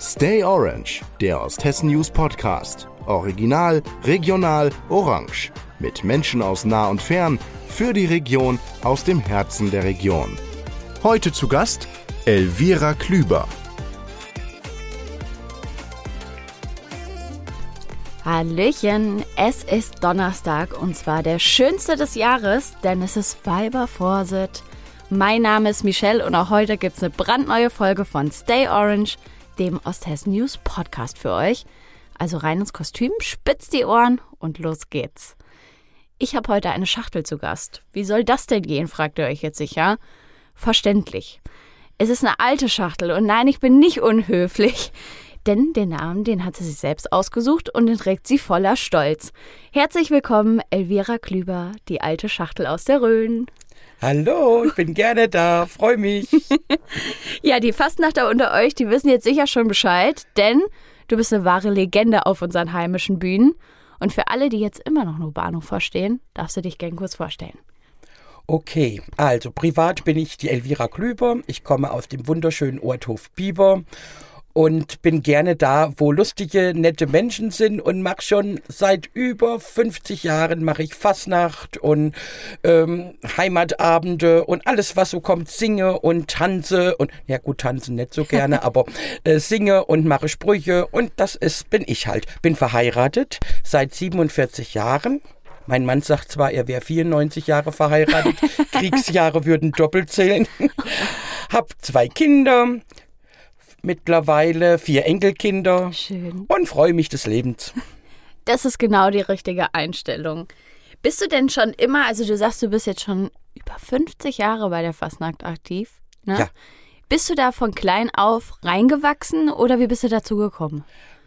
Stay Orange, der Osthessen News Podcast. Original, regional, orange. Mit Menschen aus nah und fern, für die Region, aus dem Herzen der Region. Heute zu Gast Elvira Klüber. Hallöchen, es ist Donnerstag und zwar der schönste des Jahres, denn es ist Weibervorsit. Mein Name ist Michelle und auch heute gibt es eine brandneue Folge von Stay Orange, dem Osthessen News Podcast für euch. Also rein ins Kostüm, spitzt die Ohren und los geht's. Ich habe heute eine Schachtel zu Gast. Wie soll das denn gehen, fragt ihr euch jetzt sicher. Verständlich. Es ist eine alte Schachtel und nein, ich bin nicht unhöflich. Denn den Namen, den hat sie sich selbst ausgesucht und den trägt sie voller Stolz. Herzlich willkommen, Elvira Klüber, die alte Schachtel aus der Rhön. Hallo, ich bin gerne da, freue mich. ja, die Fastnachter unter euch, die wissen jetzt sicher schon Bescheid, denn du bist eine wahre Legende auf unseren heimischen Bühnen. Und für alle, die jetzt immer noch nur Bahnhof verstehen, darfst du dich gern kurz vorstellen. Okay, also privat bin ich die Elvira Klüber. Ich komme aus dem wunderschönen Orthof Bieber und bin gerne da, wo lustige, nette Menschen sind und mache schon seit über 50 Jahren mache ich Fasnacht und ähm, Heimatabende und alles, was so kommt, singe und tanze und ja gut, tanzen nicht so gerne, aber äh, singe und mache Sprüche und das ist, bin ich halt. Bin verheiratet seit 47 Jahren. Mein Mann sagt zwar, er wäre 94 Jahre verheiratet, Kriegsjahre würden doppelt zählen. Hab zwei Kinder, mittlerweile vier Enkelkinder Schön. und freue mich des Lebens. Das ist genau die richtige Einstellung. Bist du denn schon immer, also du sagst, du bist jetzt schon über 50 Jahre bei der Fastnacht aktiv, ne? Ja. Bist du da von klein auf reingewachsen oder wie bist du dazu gekommen?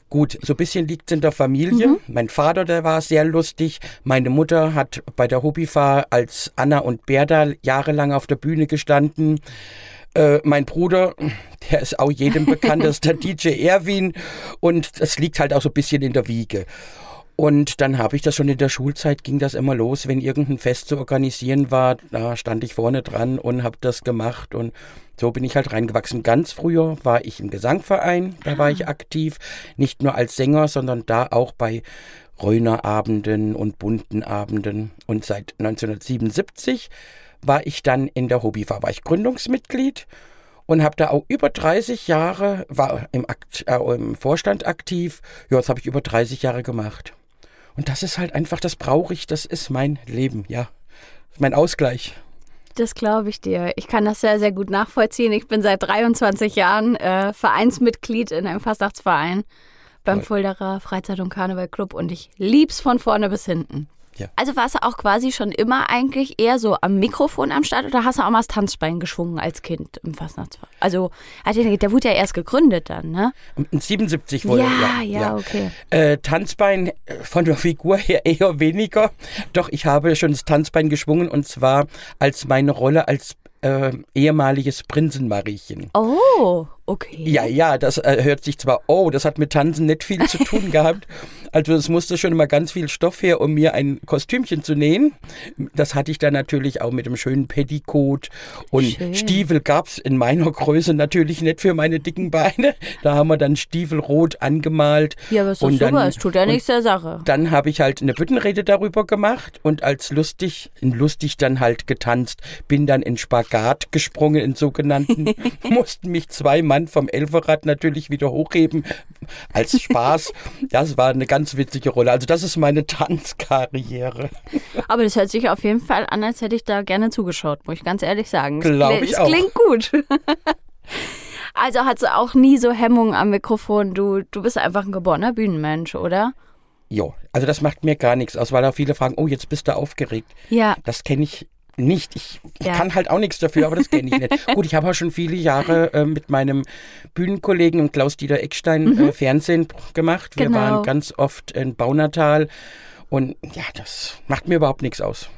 Gut, so ein bisschen liegt es in der Familie. Mhm. Mein Vater, der war sehr lustig. Meine Mutter hat bei der Hobbyfahr als Anna und Berda jahrelang auf der Bühne gestanden. Äh, mein Bruder, der ist auch jedem bekannt, das ist der DJ Erwin. Und das liegt halt auch so ein bisschen in der Wiege. Und dann habe ich das schon in der Schulzeit, ging das immer los, wenn irgendein Fest zu organisieren war, da stand ich vorne dran und habe das gemacht und so bin ich halt reingewachsen. Ganz früher war ich im Gesangverein, da war ich aktiv, nicht nur als Sänger, sondern da auch bei Reunerabenden und bunten Abenden. Und seit 1977 war ich dann in der Hobbyfahr, war ich Gründungsmitglied und habe da auch über 30 Jahre, war im, Akt, äh, im Vorstand aktiv. Ja, das habe ich über 30 Jahre gemacht. Und das ist halt einfach, das brauche ich, das ist mein Leben, ja. Mein Ausgleich. Das glaube ich dir. Ich kann das sehr, sehr gut nachvollziehen. Ich bin seit 23 Jahren äh, Vereinsmitglied in einem Fastnachtsverein beim. Fulderer Freizeit- und Karnevalclub und ich lieb's von vorne bis hinten. Ja. Also warst du auch quasi schon immer eigentlich eher so am Mikrofon am Start oder hast du auch mal das Tanzbein geschwungen als Kind im Fastnachtsverein? Also, der wurde ja erst gegründet dann, ne? In 77 wurde Ja, ja, okay. Äh, Tanzbein äh, von der Figur her eher weniger. Doch ich habe schon das Tanzbein geschwungen und zwar als meine Rolle als äh, ehemaliges Prinzenmariechen. Oh, okay. Ja, ja, das äh, hört sich zwar, oh, das hat mit Tanzen nicht viel zu tun gehabt. Also es musste schon immer ganz viel Stoff her, um mir ein Kostümchen zu nähen. Das hatte ich dann natürlich auch mit einem schönen Petticoat. Und Schön. Stiefel gab's in meiner Größe natürlich nicht für meine dicken Beine. Da haben wir dann Stiefel rot angemalt. Ja, aber ist Und super, dann- es tut ja nichts der Sache. Dann habe ich halt eine Büttenrede darüber gemacht und als lustig, lustig dann halt getanzt, bin dann in Spagat gesprungen, in sogenannten, mussten mich zwei Mann vom Elferrad natürlich wieder hochheben, als Spaß. Das war eine ganz witzige Rolle. Also das ist meine Tanzkarriere. Aber das hört sich auf jeden Fall an, als hätte ich da gerne zugeschaut, muss ich ganz ehrlich sagen. Es Glaub kli- ich es auch. klingt gut. also hast du auch nie so Hemmungen am Mikrofon. Du, du bist einfach ein geborener Bühnenmensch, oder? Jo, also das macht mir gar nichts aus, weil auch viele fragen, oh, jetzt bist du aufgeregt. Ja. Das kenne ich nicht. Ich Ja. kann halt auch nichts dafür, aber das kenne ich nicht. Gut, ich habe auch schon viele Jahre äh, mit meinem Bühnenkollegen und Klaus-Dieter Eckstein äh, Fernsehen gemacht. Wir Genau. waren ganz oft in Baunatal und ja, das macht mir überhaupt nichts aus.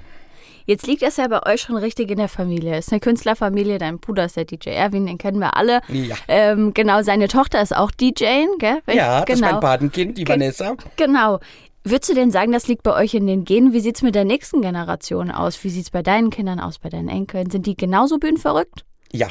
Jetzt liegt das ja bei euch schon richtig in der Familie. Es ist eine Künstlerfamilie, dein Bruder ist der DJ Erwin, den kennen wir alle. Ja. Ähm, genau, seine Tochter ist auch DJ, gell? Wenn- Ja, das genau. ist mein Patenkind, die Ge- Vanessa. Genau. Würdest du denn sagen, das liegt bei euch in den Genen? Wie sieht es mit der nächsten Generation aus? Wie sieht es bei deinen Kindern aus, bei deinen Enkeln? Sind die genauso bühnenverrückt? Ja.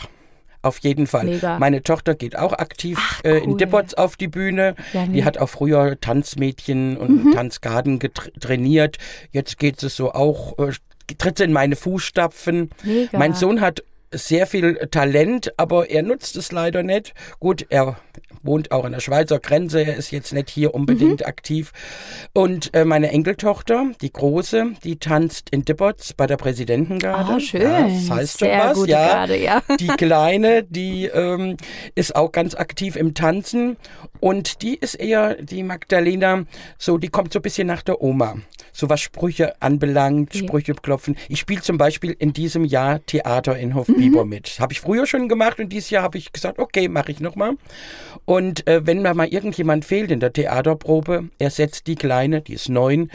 auf jeden Fall. Mega. Meine Tochter geht auch aktiv Ach, äh, in cool. Dippots auf die Bühne. Ja, Die hat auch früher Tanzmädchen und Tanzgarten getr- trainiert. Jetzt geht sie so auch, äh, tritt sie in meine Fußstapfen. Mega. Mein Sohn hat sehr viel Talent, aber er nutzt es leider nicht. Gut, er wohnt auch an der Schweizer Grenze, er ist jetzt nicht hier unbedingt Mhm. aktiv. Und äh, meine Enkeltochter, die Große, die tanzt in Dippots bei der Präsidentengarde. Ah, schön. Ja, das heißt schon Sehr was, gute ja. Garde, ja. Die Kleine, die ähm, ist auch ganz aktiv im Tanzen und die ist eher, die Magdalena, so, die kommt so ein bisschen nach der Oma. So was Sprüche anbelangt. Sprüche klopfen. Ich spiele zum Beispiel in diesem Jahr Theater in Mhm. Hofbieber mit. Habe ich früher schon gemacht und dieses Jahr habe ich gesagt, okay, mache ich nochmal. Und äh, wenn mir mal irgendjemand fehlt in der Theaterprobe, ersetzt die Kleine, die ist neun,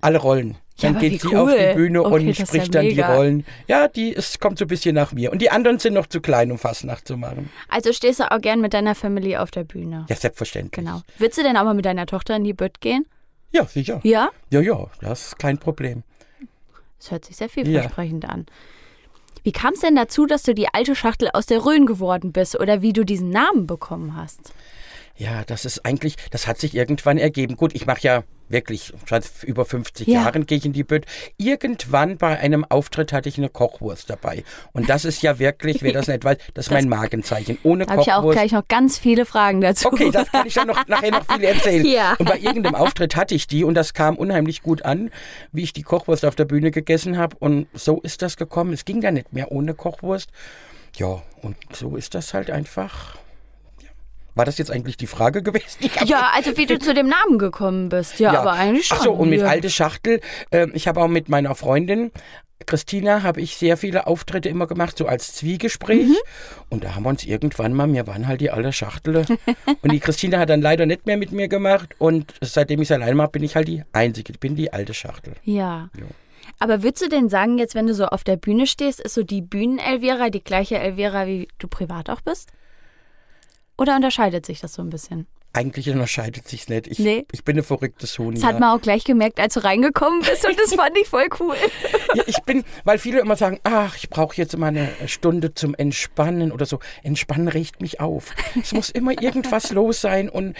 alle Rollen. Ja, Dann aber geht sie auf die cool. Bühne Okay, und spricht ja dann die. Rollen. Ja, die ist, kommt so ein bisschen nach mir. Und die anderen sind noch zu klein, um Fastnacht zu machen. Also stehst du auch gern mit deiner Familie auf der Bühne. Ja, selbstverständlich. Genau. Würdest du denn auch mal mit deiner Tochter in die Bütt gehen? Ja, sicher. Ja? Ja, ja, das ist kein Problem. Das hört sich sehr vielversprechend an. Wie kam es denn dazu, dass du die alte Schachtel aus der Rhön geworden bist oder wie du diesen Namen bekommen hast? Ja, das ist eigentlich, das hat sich irgendwann ergeben. Gut, ich mache ja wirklich, seit über 50 Ja. Jahren gehe ich in die Bütt. Irgendwann bei einem Auftritt hatte ich eine Kochwurst dabei. Und das ist ja wirklich, wer das nicht weiß, das ist mein Markenzeichen. Ohne Da habe ich auch Kochwurst. gleich noch ganz viele Fragen dazu. Okay, das kann ich dann noch, nachher noch viel erzählen. Ja. Und bei irgendeinem Auftritt hatte ich die und das kam unheimlich gut an, wie ich die Kochwurst auf der Bühne gegessen habe. Und so ist das gekommen. Es ging da nicht mehr ohne Kochwurst. Ja, und so ist das halt einfach. Ja. War das jetzt eigentlich die Frage gewesen? Ja, also wie du zu dem Namen gekommen bist. Ja, aber eigentlich schon. Ach so, und mit ja. alte Schachtel. ähm, ich habe auch mit meiner Freundin Christina habe ich sehr viele Auftritte immer gemacht, so als Zwiegespräch. Mhm. Und da haben wir uns irgendwann mal, wir waren halt die alte Schachtel. und die Christina hat dann leider nicht mehr mit mir gemacht. Und seitdem ich es allein mache, bin ich halt die Einzige. Ich bin die alte Schachtel. Ja. Jo. Aber würdest du denn sagen, jetzt wenn du so auf der Bühne stehst, ist so die Bühnen-Elvira die gleiche Elvira, wie du privat auch bist? Oder unterscheidet sich das so ein bisschen? Eigentlich unterscheidet sich's nicht. Ich, Nee. ich bin eine verrücktes Huhn. Das hat man auch gleich gemerkt, als du reingekommen bist und das fand ich voll cool. Ja, ich bin, weil viele immer sagen, ach, ich brauche jetzt mal eine Stunde zum Entspannen oder so. Entspannen regt mich auf. Es muss immer irgendwas los sein und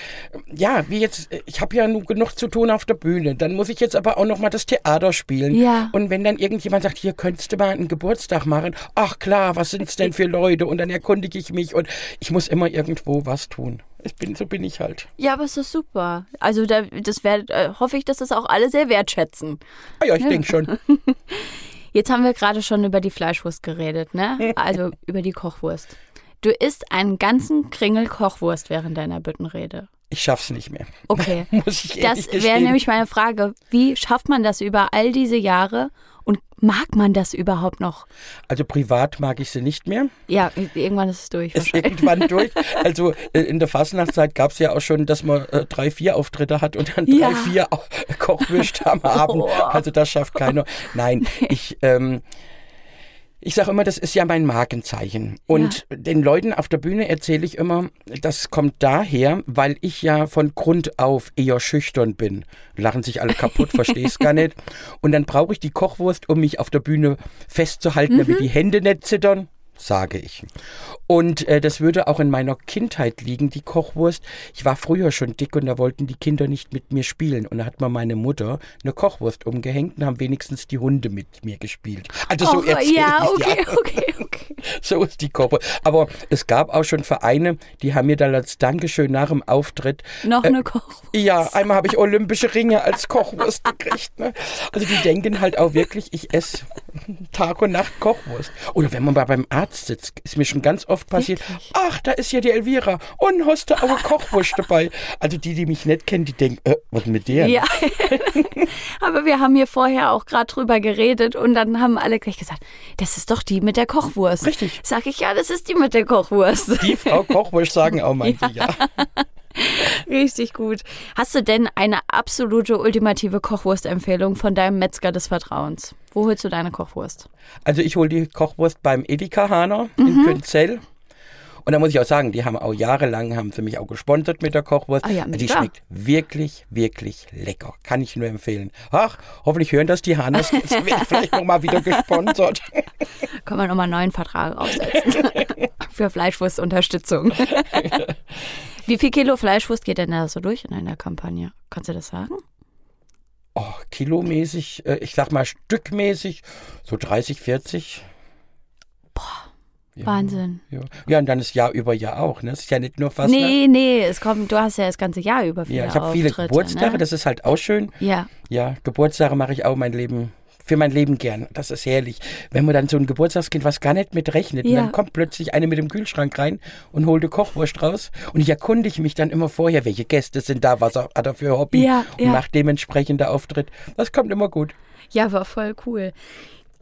ja, wie jetzt, ich habe ja nur genug zu tun auf der Bühne. Dann muss ich jetzt aber auch noch mal das Theater spielen. Ja. Und wenn dann irgendjemand sagt, hier könntest du mal einen Geburtstag machen, ach klar, was sind's denn für Leute? Und dann erkundige ich mich und ich muss immer irgendwo was tun. Ich bin, so bin ich halt. Ja, aber es ist super. Also da, das wär, äh, hoffe ich, dass das auch alle sehr wertschätzen. Ah ja, ich denke schon. Jetzt haben wir gerade schon über die Fleischwurst geredet, ne? Also über die Kochwurst. Du isst einen ganzen Kringel Kochwurst während deiner Büttenrede. Ich schaff's nicht mehr. Okay. Muss ich Das wäre nämlich meine Frage. Wie schafft man das über all diese Jahre mag man das überhaupt noch? Also privat mag ich sie nicht mehr. Ja, irgendwann ist es durch. ist irgendwann durch. Also äh, in der Fastnachtszeit gab es ja auch schon, dass man äh, drei, vier Auftritte hat und dann Ja. drei, vier Kochwürste am Abend. Oh. Also das schafft keiner. Nein, ich, ähm, ich sage immer, das ist ja mein Markenzeichen. Und den Leuten auf der Bühne erzähle ich immer, das kommt daher, weil ich ja von Grund auf eher schüchtern bin. Lachen sich alle kaputt, versteh's gar nicht. Und dann brauche ich die Kochwurst, um mich auf der Bühne festzuhalten, damit die Hände nicht zittern sage ich. Und äh, das würde auch in meiner Kindheit liegen, die Kochwurst. Ich war früher schon dick und da wollten die Kinder nicht mit mir spielen. Und da hat mir meine Mutter eine Kochwurst umgehängt und haben wenigstens die Hunde mit mir gespielt. Also so Och, erzähl ja, ich, okay, okay, okay. so ist die Kochwurst. Aber es gab auch schon Vereine, die haben mir dann als Dankeschön nach dem Auftritt Noch eine Kochwurst. ja, einmal habe ich olympische Ringe als Kochwurst gekriegt. Ne? Also die denken halt auch wirklich, ich esse Tag und Nacht Kochwurst. Oder wenn man mal beim Arzt sitzt, ist mir schon ganz oft passiert, Wirklich? ach, da ist ja die Elvira und hast du auch Kochwurst dabei. Also die, die mich nicht kennen, die denken, äh, was mit der? Ja, aber wir haben hier vorher auch gerade drüber geredet und dann haben alle gleich gesagt, das ist doch die mit der Kochwurst. Richtig. Sag ich, ja, das ist die mit der Kochwurst. Die Frau Kochwurst sagen auch manche, ja. Richtig gut. Hast du denn eine absolute ultimative Kochwurstempfehlung von deinem Metzger des Vertrauens? Wo holst du deine Kochwurst? Also ich hole die Kochwurst beim Edeka Hahner Mhm. in Könzell. Und da muss ich auch sagen, die haben auch jahrelang, haben sie mich auch gesponsert mit der Kochwurst. Ah ja, die klar. schmeckt wirklich, wirklich lecker. Kann ich nur empfehlen. Ach, hoffentlich hören das die Hannes. Jetzt ich vielleicht nochmal wieder gesponsert. Können wir nochmal einen neuen Vertrag aufsetzen. Für Fleischwurstunterstützung. Wie viel Kilo Fleischwurst geht denn da so durch in einer Kampagne? Kannst du das sagen? Oh, kilomäßig, äh, ich sag mal stückmäßig, so 30, 40. Ja, Wahnsinn. Ja. ja, und dann ist Jahr über Jahr auch. Ne? Es ist ja nicht nur fast. Nee, nee, es kommt, du hast ja das ganze Jahr über viele Ja, ich habe viele Geburtstage, Ne? das ist halt auch schön. Ja, Ja, Geburtstage mache ich auch mein Leben, für mein Leben gern. Das ist herrlich. Wenn man dann so ein Geburtstagskind, was gar nicht mit rechnet, Ja. dann kommt plötzlich eine mit dem Kühlschrank rein und holt eine Kochwurst raus. Und ich erkundige mich dann immer vorher, welche Gäste sind da, was hat er für Hobby Ja, und ja. macht dementsprechend der Auftritt. Das kommt immer gut. ja, war voll cool.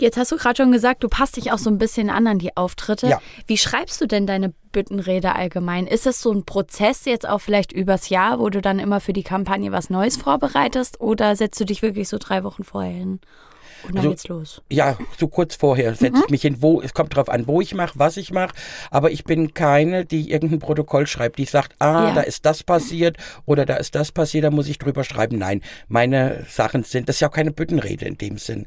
Jetzt hast du gerade schon gesagt, du passt dich auch so ein bisschen an an die Auftritte. Ja. Wie schreibst du denn deine Büttenrede allgemein? Ist es so ein Prozess jetzt auch vielleicht übers Jahr, wo du dann immer für die Kampagne was Neues vorbereitest? Oder setzt du dich wirklich so drei Wochen vorher hin? Und dann Also- geht's los. Ja, so kurz vorher setze Mhm. ich mich hin, wo, es kommt drauf an, wo ich mache, was ich mache, aber ich bin keine, die irgendein Protokoll schreibt, die sagt, ah, Ja. da ist das passiert oder da ist das passiert, da muss ich drüber schreiben. Nein, meine Sachen sind, das ist ja auch keine Büttenrede in dem Sinn.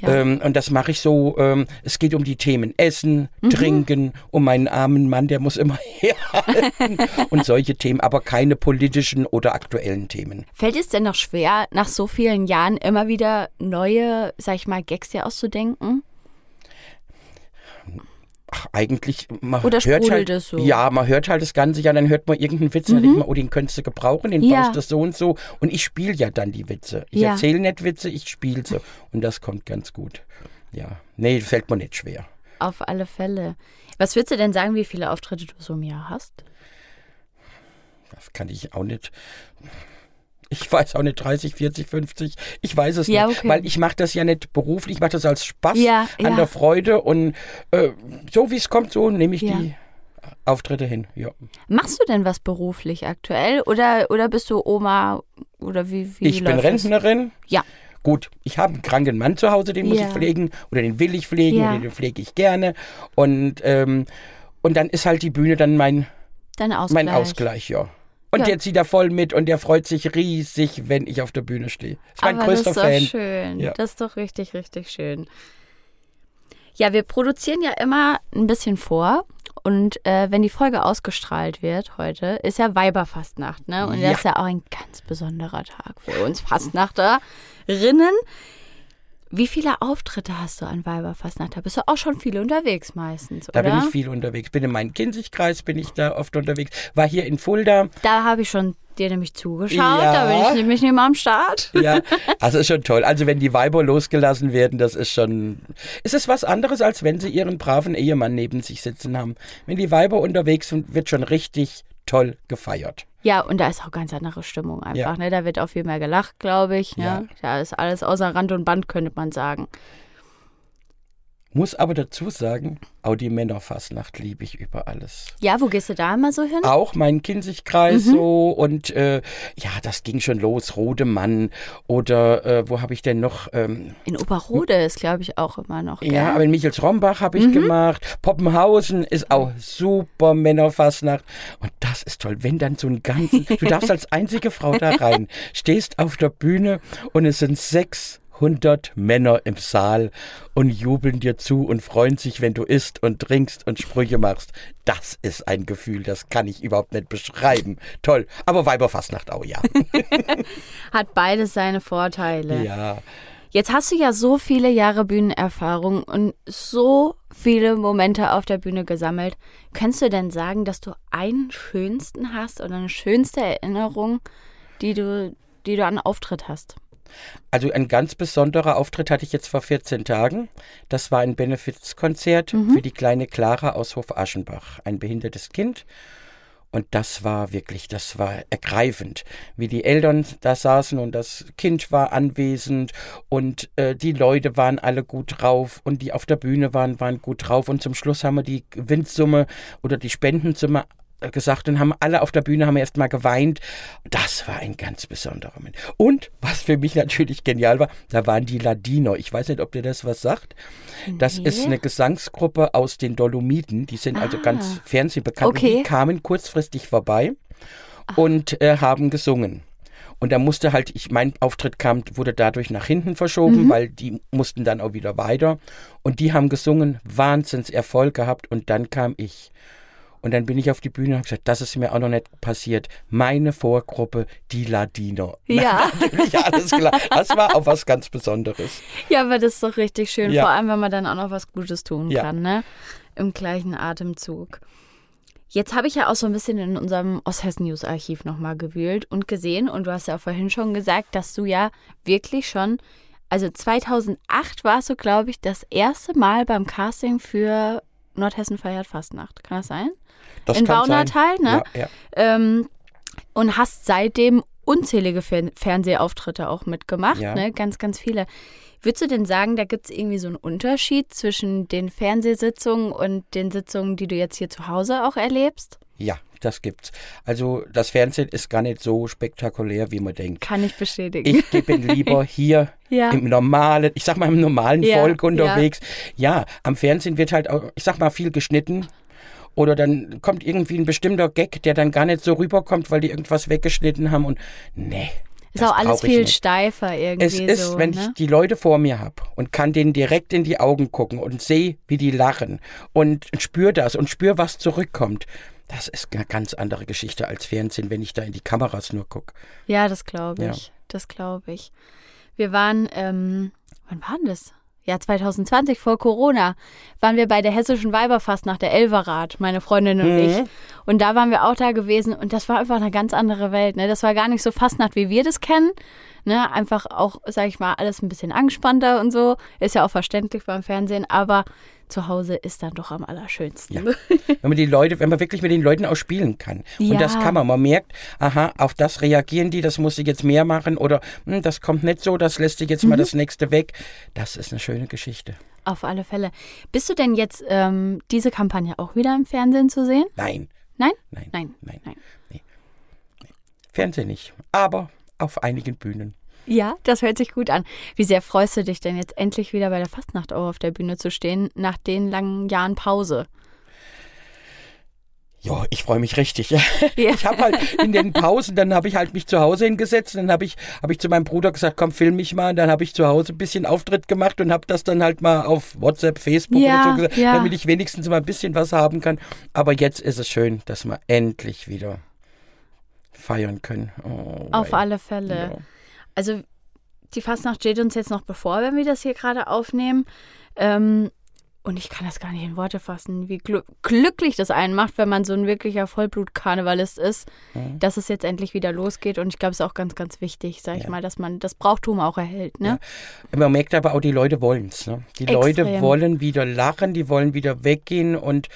Ja. Ähm, und das mache ich so, ähm, es geht um die Themen Essen, Mhm. Trinken, um meinen armen Mann, der muss immer herhalten und solche Themen, aber keine politischen oder aktuellen Themen. Fällt es denn noch schwer, nach so vielen Jahren immer wieder neue, sag ich mal, Gags dir auszudenken? Ach, eigentlich, man Oder hört halt, es so? Ja, man hört halt das Ganze, ja, dann hört man irgendeinen Witz, dann denkt man, oh, den könntest du gebrauchen, den Ja. baust du so und so. Und ich spiele ja dann die Witze. Ich Ja. erzähle nicht Witze, ich spiele sie. Und das kommt ganz gut. Ja, nee, fällt mir nicht schwer. Auf alle Fälle. Was würdest du denn sagen, wie viele Auftritte du so im Jahr hast? Das kann ich auch nicht. Ich weiß auch nicht, 30, 40, 50. Ich weiß es Ja, nicht. okay. Weil ich mache das ja nicht beruflich, ich mache das als Spaß Ja, an ja. der Freude. Und äh, so wie es kommt, so nehme ich die Auftritte hin. Machst du denn was beruflich aktuell? Oder, oder bist du Oma? Oder wie, wie ich bin läuft das? Rentnerin. Ja. Gut, ich habe einen kranken Mann zu Hause, den muss ich pflegen oder den will ich pflegen oder den pflege ich gerne. Und, ähm, und dann ist halt die Bühne dann mein, Dein Ausgleich. mein Ausgleich, ja. Und Ja. der zieht da voll mit und der freut sich riesig, wenn ich auf der Bühne stehe. Ist mein Aber größter das ist doch Fan. schön. Ja. Das ist doch richtig, richtig schön. Ja, wir produzieren ja immer ein bisschen vor. Und äh, wenn die Folge ausgestrahlt wird heute, ist ja Weiberfastnacht, ne? Und Ja. das ist ja auch ein ganz besonderer Tag für uns Fastnachterinnen. Wie viele Auftritte hast du an Weiberfastnacht? Da bist du auch schon viel unterwegs meistens, Da oder? bin ich viel unterwegs. Bin in meinem Kinzigkreis, bin ich da oft unterwegs. War hier in Fulda. Da habe ich schon dir nämlich zugeschaut. Ja. Da bin ich nämlich nicht mal am Start. Ja, also ist schon toll. Also wenn die Weiber losgelassen werden, das ist schon. Es ist was anderes, als wenn sie ihren braven Ehemann neben sich sitzen haben. Wenn die Weiber unterwegs sind, wird schon richtig toll gefeiert. Ja, und da ist auch ganz andere Stimmung einfach. Ja. Ne? Da wird auch viel mehr gelacht, glaube ich. Ne? Ja. Da ist alles außer Rand und Band, könnte man sagen. Muss aber dazu sagen, auch die Männerfastnacht liebe ich über alles. Ja, wo gehst du da immer so hin? Auch mein Kinzigkreis Mhm. so und äh, ja, das ging schon los. Rodemann oder äh, wo habe ich denn noch? Ähm, In Oberrode ist, glaube ich, auch immer noch. ja, gell? aber in Michels-Rombach habe Mhm. ich gemacht. Poppenhausen ist auch super Männerfastnacht. Und das ist toll, wenn dann so ein ganzen, du darfst als einzige Frau da rein, stehst auf der Bühne und es sind 600 Männer im Saal und jubeln dir zu und freuen sich, wenn du isst und trinkst und Sprüche machst. Das ist ein Gefühl, das kann ich überhaupt nicht beschreiben. Toll. Aber Weiberfastnacht auch, ja. Hat beides seine Vorteile. ja. Jetzt hast du ja so viele Jahre Bühnenerfahrung und so viele Momente auf der Bühne gesammelt. Könntest du denn sagen, dass du einen schönsten hast oder eine schönste Erinnerung, die du, die du an Auftritt hast? Also ein ganz besonderer Auftritt hatte ich jetzt vor 14 Tagen. Das war ein Benefizkonzert für die kleine Clara aus Hof Aschenbach, ein behindertes Kind. Und das war wirklich, das war ergreifend, wie die Eltern da saßen und das Kind war anwesend und äh, die Leute waren alle gut drauf und die auf der Bühne waren, waren gut drauf. Und zum Schluss haben wir die Gewinnsumme oder die Spendensumme gesagt und haben alle auf der Bühne haben erst mal geweint. Das war ein ganz besonderer Moment. Und was für mich natürlich genial war, da waren die Ladino. Ich weiß nicht, ob dir das was sagt. Das Nee. ist eine Gesangsgruppe aus den Dolomiten. Die sind also Ah. ganz fernsehbekannt. Und Okay. die kamen kurzfristig vorbei und äh, haben gesungen. Und da musste halt, ich, mein Auftritt kam, wurde dadurch nach hinten verschoben, weil die mussten dann auch wieder weiter. Und die haben gesungen, Wahnsinnserfolg gehabt. Und dann kam ich. Und dann bin ich auf die Bühne und habe gesagt, das ist mir auch noch nicht passiert. Meine Vorgruppe, die Ladino. Ja. Natürlich, alles klar. Das war auch was ganz Besonderes. Ja, aber das ist doch richtig schön, Ja. vor allem wenn man dann auch noch was Gutes tun Ja. kann, ne? Im gleichen Atemzug. Jetzt habe ich ja auch so ein bisschen in unserem Osthessen News Archiv nochmal gewühlt und gesehen, und du hast ja auch vorhin schon gesagt, dass du ja wirklich schon, also 2008 warst du, glaube ich, das erste Mal beim Casting für Nordhessen feiert Fastnacht. Kann das sein? Das In. Baunatal, ne? Ja, ja. Ähm, und hast seitdem unzählige Fer Fernsehauftritte auch mitgemacht, Ja. ne? Ganz, ganz viele. Würdest du denn sagen, da gibt es irgendwie so einen Unterschied zwischen den Fernsehsitzungen und den Sitzungen, die du jetzt hier zu Hause auch erlebst? ja, das gibt's. Also das Fernsehen ist gar nicht so spektakulär, wie man denkt. Kann ich bestätigen. Ich bin lieber hier Ja. im normalen, ich sag mal im normalen Ja, Volk unterwegs. Ja. am Fernsehen wird halt auch, ich sag mal, viel geschnitten. Oder dann kommt irgendwie ein bestimmter Gag, der dann gar nicht so rüberkommt, weil die irgendwas weggeschnitten haben und nee. ist auch alles viel nicht. steifer irgendwie Es ist, so. wenn ne? ich die Leute vor mir habe und kann denen direkt in die Augen gucken und sehe, wie die lachen und spüre das und spüre, was zurückkommt. Das ist eine ganz andere Geschichte als Fernsehen, wenn ich da in die Kameras nur gucke. Ja, das glaube Ja. ich. Das glaube ich. Wir waren, ähm, wann war denn das? Ja, 2020 vor Corona waren wir bei der hessischen Weiberfast nach der Elverrat, meine Freundin und ich. Und da waren wir auch da gewesen und das war einfach eine ganz andere Welt. Ne? Das war gar nicht so Fastnacht, wie wir das kennen. Ne? Einfach auch, sag ich mal, alles ein bisschen angespannter und so. Ist ja auch verständlich beim Fernsehen, aber zu Hause ist dann doch am allerschönsten. Ja. Wenn man die Leute, wenn man wirklich mit den Leuten auch spielen kann. Ja. Und das kann man. Man merkt, aha, auf das reagieren die, das muss ich jetzt mehr machen oder hm, das kommt nicht so, das lässt sich jetzt Mhm. mal das nächste weg. Das ist eine schöne Geschichte. Auf alle Fälle. Bist du denn jetzt ähm, diese Kampagne auch wieder im Fernsehen zu sehen? Nein, Nein? nein, Nein. nein. Nein. Fernsehen nicht. Aber auf einigen Bühnen. Ja, das hört sich gut an. Wie sehr freust du dich denn jetzt endlich wieder bei der Fastnacht auf der Bühne zu stehen, nach den langen Jahren Pause? Ja, ich freue mich richtig. Ja. Ich habe halt in den Pausen, dann habe ich halt mich zu Hause hingesetzt, dann habe ich, hab ich zu meinem Bruder gesagt, komm, film mich mal. Und dann habe ich zu Hause ein bisschen Auftritt gemacht und habe das dann halt mal auf WhatsApp, Facebook Ja, oder so gesagt, ja. damit ich wenigstens mal ein bisschen was haben kann. Aber jetzt ist es schön, dass wir endlich wieder feiern können. Oh, Auf alle Fälle. Ja. Also die Fastnacht steht uns jetzt noch bevor, wenn wir das hier gerade aufnehmen. Ähm, und ich kann das gar nicht in Worte fassen, wie glü glücklich das einen macht, wenn man so ein wirklicher Vollblut-Karnevalist ist, dass es jetzt endlich wieder losgeht. Und ich glaube, es ist auch ganz, ganz wichtig, sag ich Ja. mal, dass man das Brauchtum auch erhält. Ne? Man merkt aber auch, die Leute wollen es. Ne? Die Leute Extrem. wollen wieder lachen, die wollen wieder weggehen und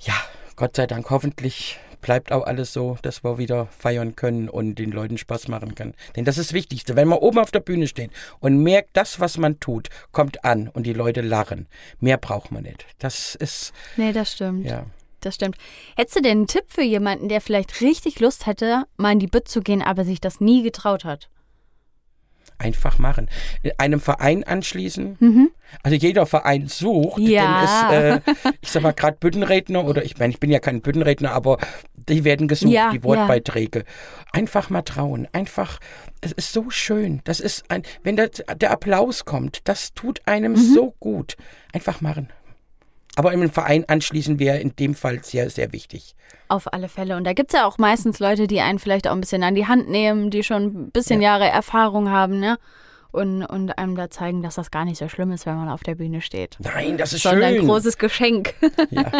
ja, Gott sei Dank, hoffentlich bleibt auch alles so, dass wir wieder feiern können und den Leuten Spaß machen können. Denn das ist das Wichtigste. Wenn man oben auf der Bühne steht und merkt, das, was man tut, kommt an und die Leute lachen. Mehr braucht man nicht. Das ist, Nee, das stimmt. ja. Das stimmt. Hättest du denn einen Tipp für jemanden, der vielleicht richtig Lust hätte, mal in die Bütt zu gehen, aber sich das nie getraut hat? Einfach machen. Einem Verein anschließen. Also jeder Verein sucht, Mhm. Ja. denn es, äh, ich sag mal gerade Büttenredner oder ich meine, ich bin ja kein Büttenredner, aber die werden gesucht, Ja, die Wortbeiträge. Einfach mal trauen, einfach, es ist so schön. Das ist ein, wenn der, der Applaus kommt, das tut einem Mhm. so gut. Einfach machen. Aber im Verein anschließen wäre in dem Fall sehr, sehr wichtig. Auf alle Fälle. Und da gibt es ja auch meistens Leute, die einen vielleicht auch ein bisschen an die Hand nehmen, die schon ein bisschen Jahre Erfahrung haben, ne? Und, und einem da zeigen, dass das gar nicht so schlimm ist, wenn man auf der Bühne steht. Nein, das ist Sondern schön. ein großes Geschenk. ja.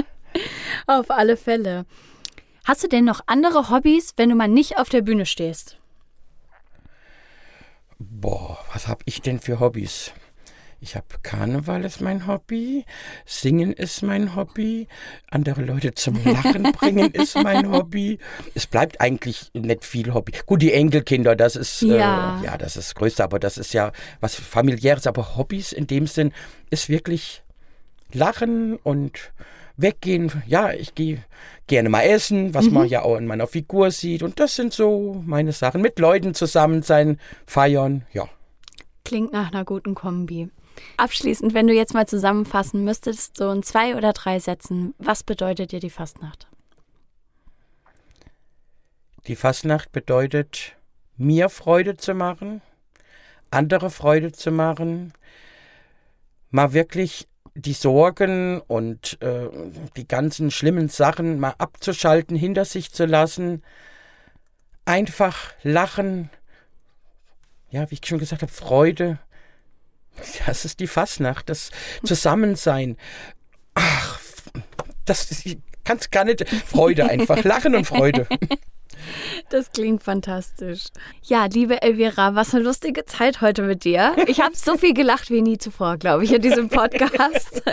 auf alle Fälle. Hast du denn noch andere Hobbys, wenn du mal nicht auf der Bühne stehst? Boah, was hab ich denn für Hobbys? Ich habe Karneval ist mein Hobby, Singen ist mein Hobby, andere Leute zum Lachen bringen ist mein Hobby. Es bleibt eigentlich nicht viel Hobby. Gut, die Enkelkinder, das ist Ja. äh, ja das ist das Größte, aber das ist ja was familiäres. Aber Hobbys in dem Sinn ist wirklich Lachen und weggehen. Ja, ich gehe gerne mal essen, was mhm. man ja auch in meiner Figur sieht. Und das sind so meine Sachen. Mit Leuten zusammen sein, feiern, ja. Klingt nach einer guten Kombi. Abschließend, wenn du jetzt mal zusammenfassen müsstest, so in zwei oder drei Sätzen, was bedeutet dir die Fastnacht? Die Fastnacht bedeutet, mir Freude zu machen, andere Freude zu machen, mal wirklich die Sorgen und äh, die ganzen schlimmen Sachen mal abzuschalten, hinter sich zu lassen, einfach lachen, ja, wie ich schon gesagt habe, Freude. Das ist die Fasnacht, das Zusammensein. Ach, das ist, kannst gar nicht. Freude einfach, Lachen und Freude. Das klingt fantastisch. Ja, liebe Elvira, was eine lustige Zeit heute mit dir. Ich habe so viel gelacht wie nie zuvor, glaube ich, in diesem Podcast.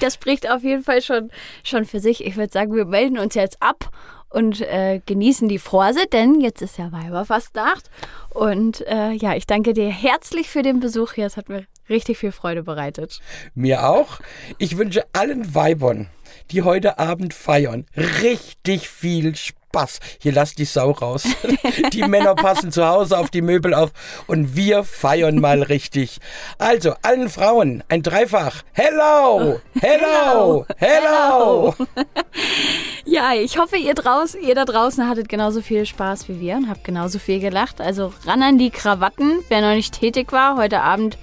Das spricht auf jeden Fall schon, schon für sich. Ich würde sagen, wir melden uns jetzt ab und äh, genießen die Vorse, denn jetzt ist ja Weiberfastnacht. Und äh, ja, ich danke dir herzlich für den Besuch hier. Es hat mir richtig viel Freude bereitet. Mir auch. Ich wünsche allen Weibern, die heute Abend feiern, richtig viel Spaß Spaß. Hier lass die Sau raus. Die Männer passen zu Hause auf die Möbel auf und wir feiern mal richtig. Also, allen Frauen ein Dreifach. Hello! Hello! Hello! Ja, ich hoffe, ihr, draußen, ihr da draußen hattet genauso viel Spaß wie wir und habt genauso viel gelacht. Also ran an die Krawatten. Wer noch nicht tätig war, heute Abend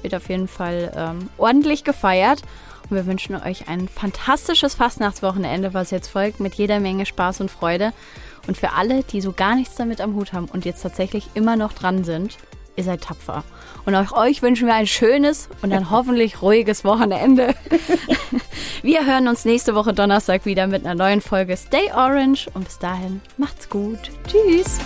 wird auf jeden Fall ähm, ordentlich gefeiert. Und wir wünschen euch ein fantastisches Fastnachtswochenende, was jetzt folgt, mit jeder Menge Spaß und Freude. Und für alle, die so gar nichts damit am Hut haben und jetzt tatsächlich immer noch dran sind, ihr seid tapfer. Und auch euch wünschen wir ein schönes und ein hoffentlich ruhiges Wochenende. Wir hören uns nächste Woche Donnerstag wieder mit einer neuen Folge Stay Orange und bis dahin macht's gut. Tschüss.